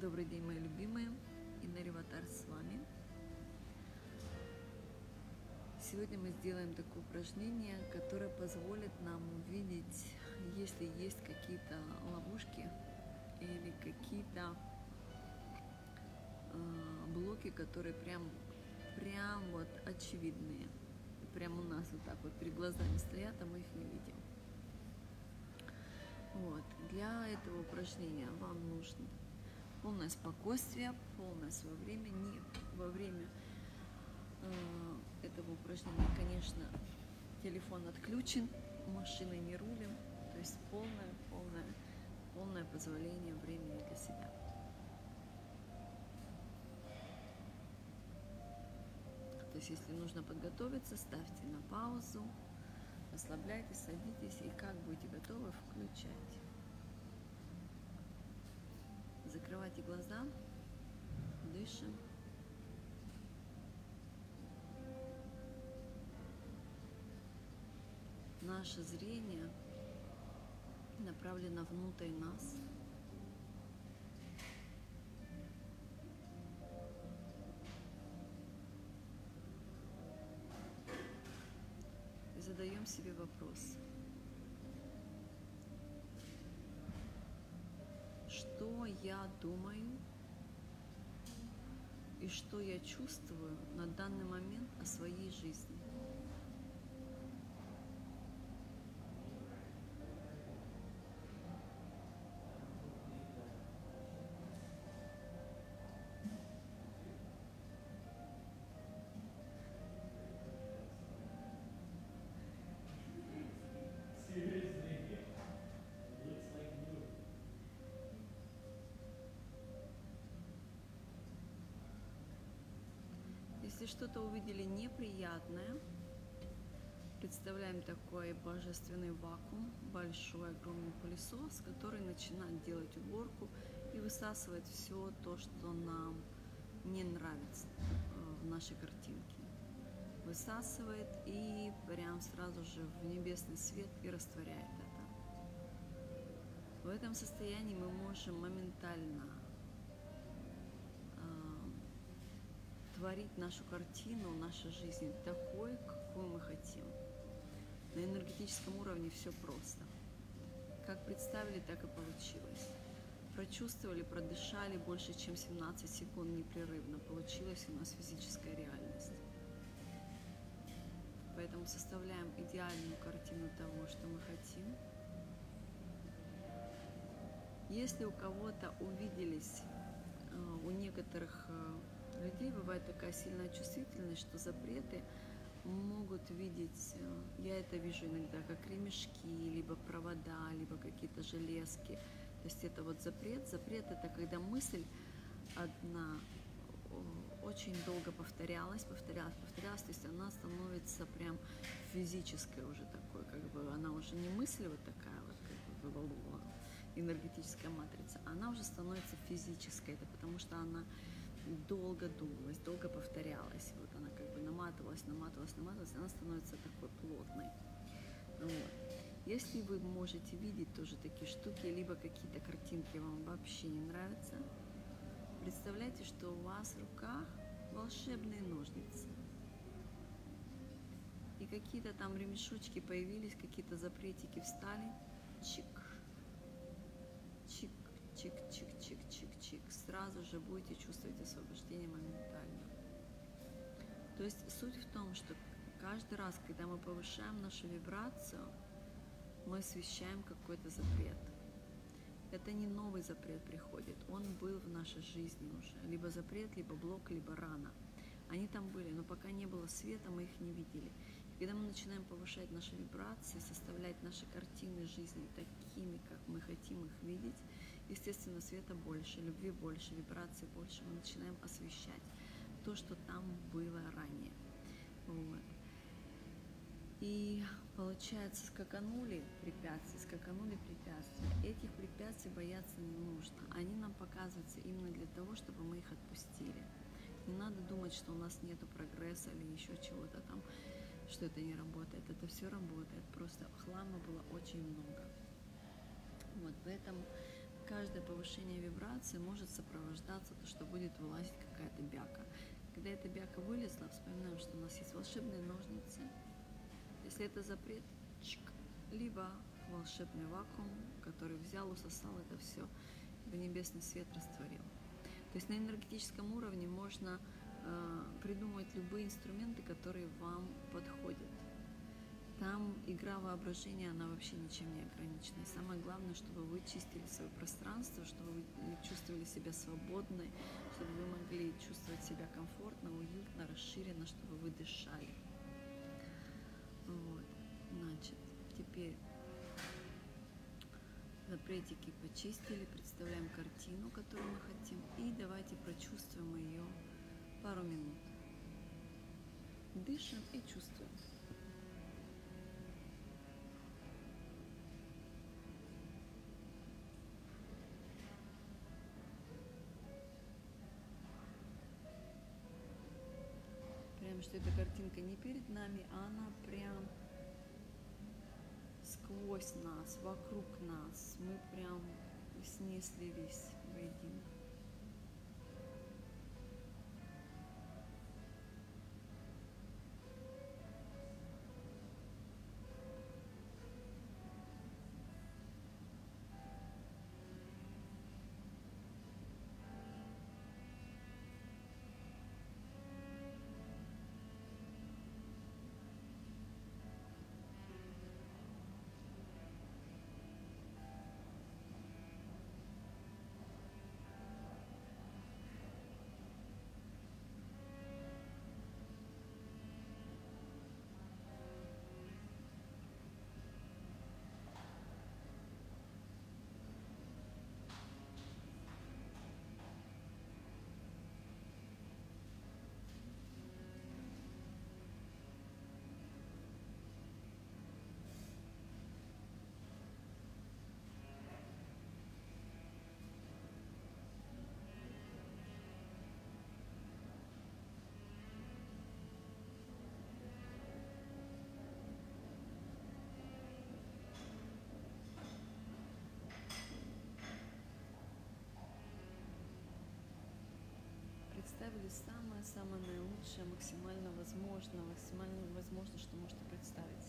Добрый день, мои любимые. Инна Реватар с вами. Сегодня мы сделаем такое упражнение, которое позволит нам увидеть, если есть какие-то ловушки или какие-то э, блоки, которые прям, прям вот очевидные. Прям у нас вот так вот перед глазами стоят, а мы их не видим. Вот. Для этого упражнения вам нужно полное спокойствие, полное свое время. Не во время э, этого упражнения, конечно, телефон отключен, машиной не рулим, то есть полное, полное, полное позволение времени для себя. То есть, если нужно подготовиться, ставьте на паузу, расслабляйтесь, садитесь и как будете готовы, включайте. Закрывайте глаза, дышим. Наше зрение направлено внутрь нас. Задаем себе вопрос – что я думаю и что я чувствую на данный момент о своей жизни. Если что-то увидели неприятное, представляем такой божественный вакуум, большой огромный пылесос, который начинает делать уборку и высасывает все то, что нам не нравится э, в нашей картинке. Высасывает и прям сразу же в небесный свет и растворяет это. В этом состоянии мы можем моментально творить нашу картину нашей жизни такой, какую мы хотим. На энергетическом уровне все просто. Как представили, так и получилось. Прочувствовали, продышали больше, чем 17 секунд непрерывно. Получилась у нас физическая реальность. Поэтому составляем идеальную картину того, что мы хотим. Если у кого-то увиделись, э, у некоторых э, людей бывает такая сильная чувствительность, что запреты могут видеть, э, я это вижу иногда, как ремешки, либо провода, либо какие-то железки. То есть это вот запрет. Запрет это когда мысль одна очень долго повторялась, повторялась, повторялась, то есть она становится прям физической уже такой, как бы она уже не мысль вот такая вот, как бы энергетическая матрица, она уже становится физической, это потому что она долго думалась, долго повторялась. Вот она как бы наматывалась, наматывалась, наматывалась, она становится такой плотной. Вот. Если вы можете видеть тоже такие штуки, либо какие-то картинки вам вообще не нравятся, представляйте, что у вас в руках волшебные ножницы. И какие-то там ремешочки появились, какие-то запретики встали. Чик. Чик чик-чик-чик-чик-чик, сразу же будете чувствовать освобождение моментально. То есть суть в том, что каждый раз, когда мы повышаем нашу вибрацию, мы освещаем какой-то запрет. Это не новый запрет приходит, он был в нашей жизни уже. Либо запрет, либо блок, либо рана. Они там были, но пока не было света, мы их не видели. Когда мы начинаем повышать наши вибрации, составлять наши картины жизни такими, как мы хотим их видеть, естественно, света больше, любви больше, вибраций больше, мы начинаем освещать то, что там было ранее. Вот. И получается, скаканули препятствия, скаканули препятствия. Этих препятствий бояться не нужно. Они нам показываются именно для того, чтобы мы их отпустили. Не надо думать, что у нас нет прогресса или еще чего-то там, что это не работает. Это все работает. Просто хлама было очень много. Вот поэтому каждое повышение вибрации может сопровождаться то, что будет вылазить какая-то бяка. Когда эта бяка вылезла, вспоминаем, что у нас есть волшебные ножницы. Если это запрет, чик, либо волшебный вакуум, который взял, усосал это все, в небесный свет растворил. То есть на энергетическом уровне можно э, придумать любые инструменты, которые вам подходят. Там игра воображения, она вообще ничем не ограничена. Самое главное, чтобы вы чистили свое пространство, чтобы вы чувствовали себя свободной, чтобы вы могли чувствовать себя комфортно, уютно, расширенно, чтобы вы дышали. Вот. Значит, теперь запретики почистили, представляем картину, которую мы хотим, и давайте прочувствуем ее пару минут. Дышим и чувствуем. Что эта картинка не перед нами, а она прям сквозь нас, вокруг нас. Мы прям с ней слились самое-самое наилучшее, максимально возможно, максимально возможно, что можете представить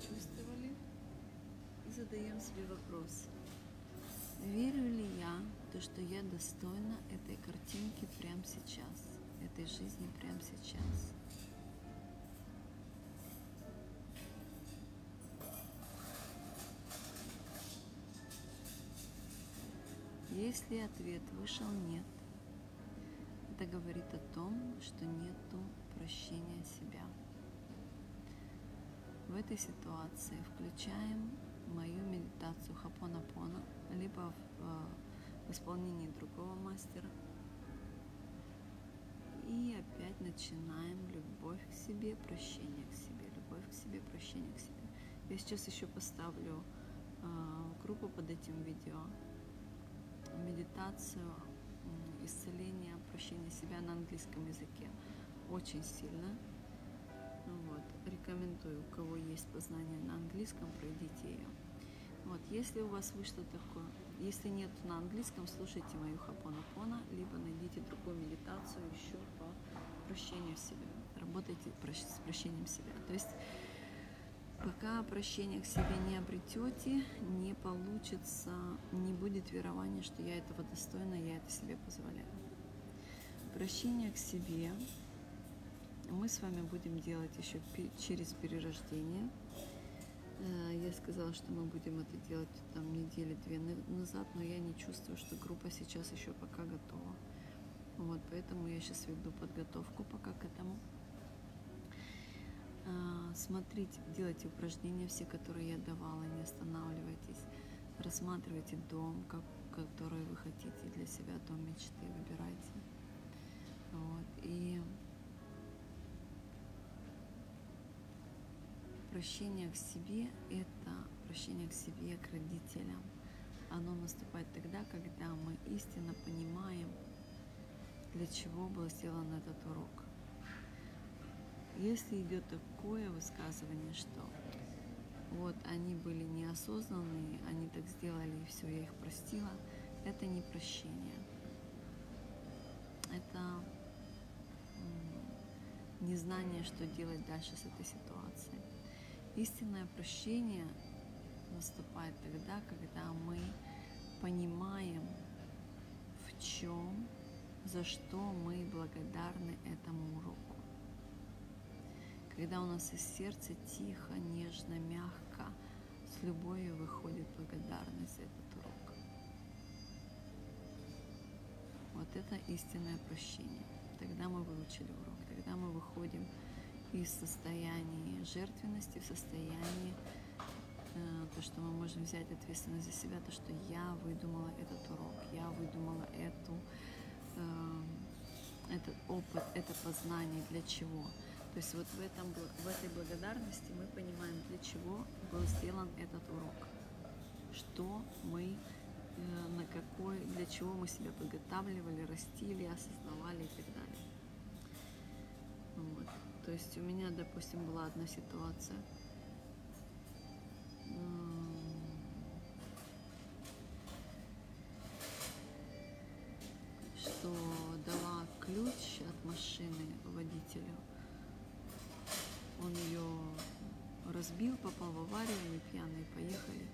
себе. прочувствовали и задаем себе вопрос. Верю ли я то, что я достойна этой картинки прямо сейчас, этой жизни прямо сейчас? Если ответ вышел нет, это говорит о том, что нету прощения себя. В этой ситуации включаем мою медитацию Хапонапона, либо в, э, в исполнении другого мастера. И опять начинаем любовь к себе, прощение к себе, любовь к себе, прощение к себе. Я сейчас еще поставлю э, группу под этим видео, медитацию исцеления, прощения себя на английском языке. Очень сильно. Вот. Рекомендую, у кого есть познание на английском, пройдите ее. Вот. Если у вас вышло такое, если нет на английском, слушайте мою хапонапона, либо найдите другую медитацию еще по прощению себя. Работайте с прощением себя. То есть Пока прощения к себе не обретете, не получится, не будет верования, что я этого достойна, я это себе позволяю. Прощение к себе мы с вами будем делать еще через перерождение. Э, я сказала, что мы будем это делать там недели две назад, но я не чувствую, что группа сейчас еще пока готова. Вот, поэтому я сейчас веду подготовку пока к этому. А, смотрите, делайте упражнения все, которые я давала, не останавливайтесь. Рассматривайте дом, как, который вы хотите для себя, дом мечты, выбирайте. Вот. И прощение к себе – это прощение к себе, к родителям. Оно наступает тогда, когда мы истинно понимаем, для чего был сделан этот урок. Если идет такое высказывание, что вот они были неосознанные, они так сделали, и все, я их простила, это не прощение. Это незнание, что делать дальше с этой ситуацией. Истинное прощение наступает тогда, когда мы понимаем, в чем, за что мы благодарны этому уроку когда у нас из сердца тихо, нежно, мягко, с любовью выходит благодарность за этот урок. Вот это истинное прощение. Тогда мы выучили урок, тогда мы выходим из состояния жертвенности в состояние э, то, что мы можем взять ответственность за себя, то, что я выдумала этот урок, я выдумала эту, э, этот опыт, это познание, для чего? То есть вот в, этом, в этой благодарности мы понимаем, для чего был сделан этот урок, что мы, э, на какой, для чего мы себя подготавливали, растили, осознавали и так далее. То есть у меня, допустим, была одна ситуация, что дала ключ от машины водителю – он ее разбил, попал в аварию, мы пьяные поехали.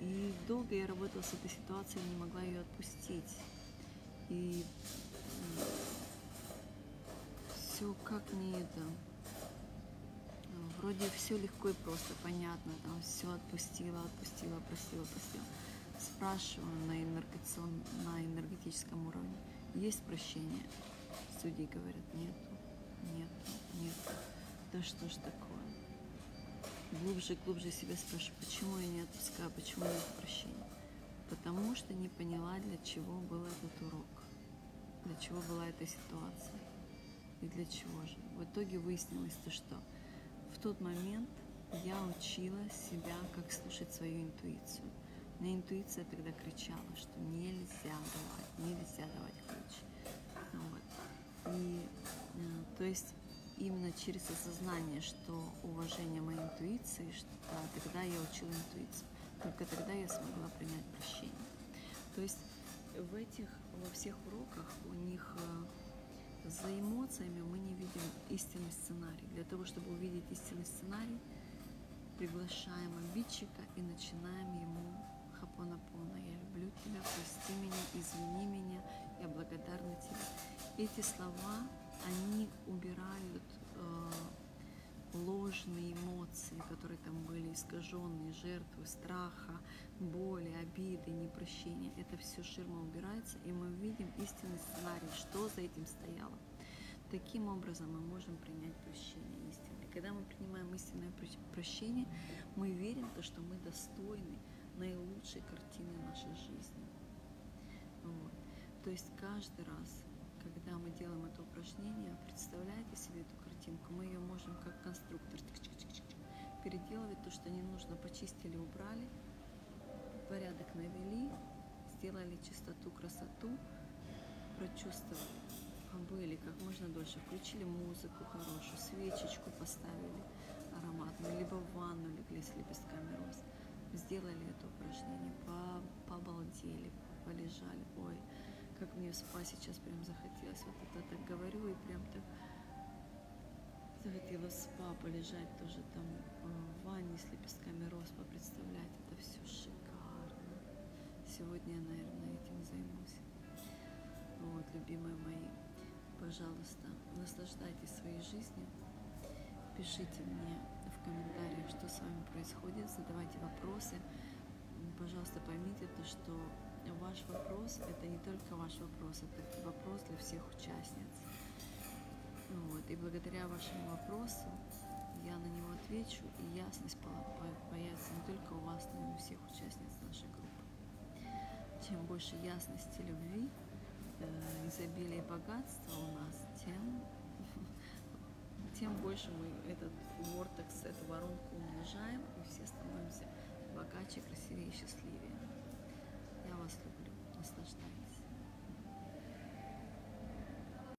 И долго я работала с этой ситуацией, не могла ее отпустить. И все как не это. Вроде все легко и просто, понятно, там все отпустила, отпустила, простила, простила. Спрашиваю на, на энергетическом уровне, есть прощение? Судьи говорят, нету, нету, нету. Да что ж такое? Глубже, глубже себя спрашиваю, почему я не отпускаю, почему нет прощения? Потому что не поняла, для чего был этот урок, для чего была эта ситуация и для чего же. В итоге выяснилось то, что в тот момент я учила себя, как слушать свою интуицию. Меня интуиция тогда кричала, что нельзя давать, нельзя давать ключ. Вот. И э, то есть именно через осознание, что уважение моей интуиции, что да, тогда я учила интуицию. Только тогда я смогла принять прощение. То есть в этих, во всех уроках у них э, за эмоциями мы не видим истинный сценарий. Для того, чтобы увидеть истинный сценарий, приглашаем обидчика и начинаем ему хапонапона. Я люблю тебя, прости меня, извини меня, я благодарна тебе эти слова, они убирают э, ложные эмоции, которые там были искаженные, жертвы, страха, боли, обиды, непрощения, это все ширма убирается, и мы видим истинный сценарий, что за этим стояло. Таким образом мы можем принять прощение истинное. Когда мы принимаем истинное прощение, мы верим, то, что мы достойны наилучшей картины нашей жизни. Вот. То есть каждый раз, когда мы делаем это упражнение, представляете себе эту картинку, мы ее можем как конструктор переделывать то, что не нужно, почистили, убрали, порядок навели, сделали чистоту, красоту, прочувствовали, побыли как можно дольше, включили музыку хорошую, свечечку поставили ароматную, либо в ванну легли с лепестками роз, сделали это упражнение, побалдели, полежали, ой, как мне спа сейчас прям захотелось, вот это так говорю и прям так захотела в спа полежать тоже там э, в ванне с лепестками роз, представлять, это все шикарно. Сегодня я, наверное, этим займусь. Вот, любимые мои, пожалуйста, наслаждайтесь своей жизнью. Пишите мне в комментариях, что с вами происходит, задавайте вопросы. Пожалуйста, поймите то, что ваш вопрос – это не только ваш вопрос, это вопрос для всех участниц. Вот. И благодаря вашему вопросу я на него отвечу, и ясность появится не только у вас, но и у всех участниц нашей группы. Чем больше ясности, любви, э, изобилия и богатства у нас, тем, тем больше мы этот вортекс, эту воронку умножаем, и все становимся богаче, красивее и счастливее. Вас люблю. Наслаждайтесь.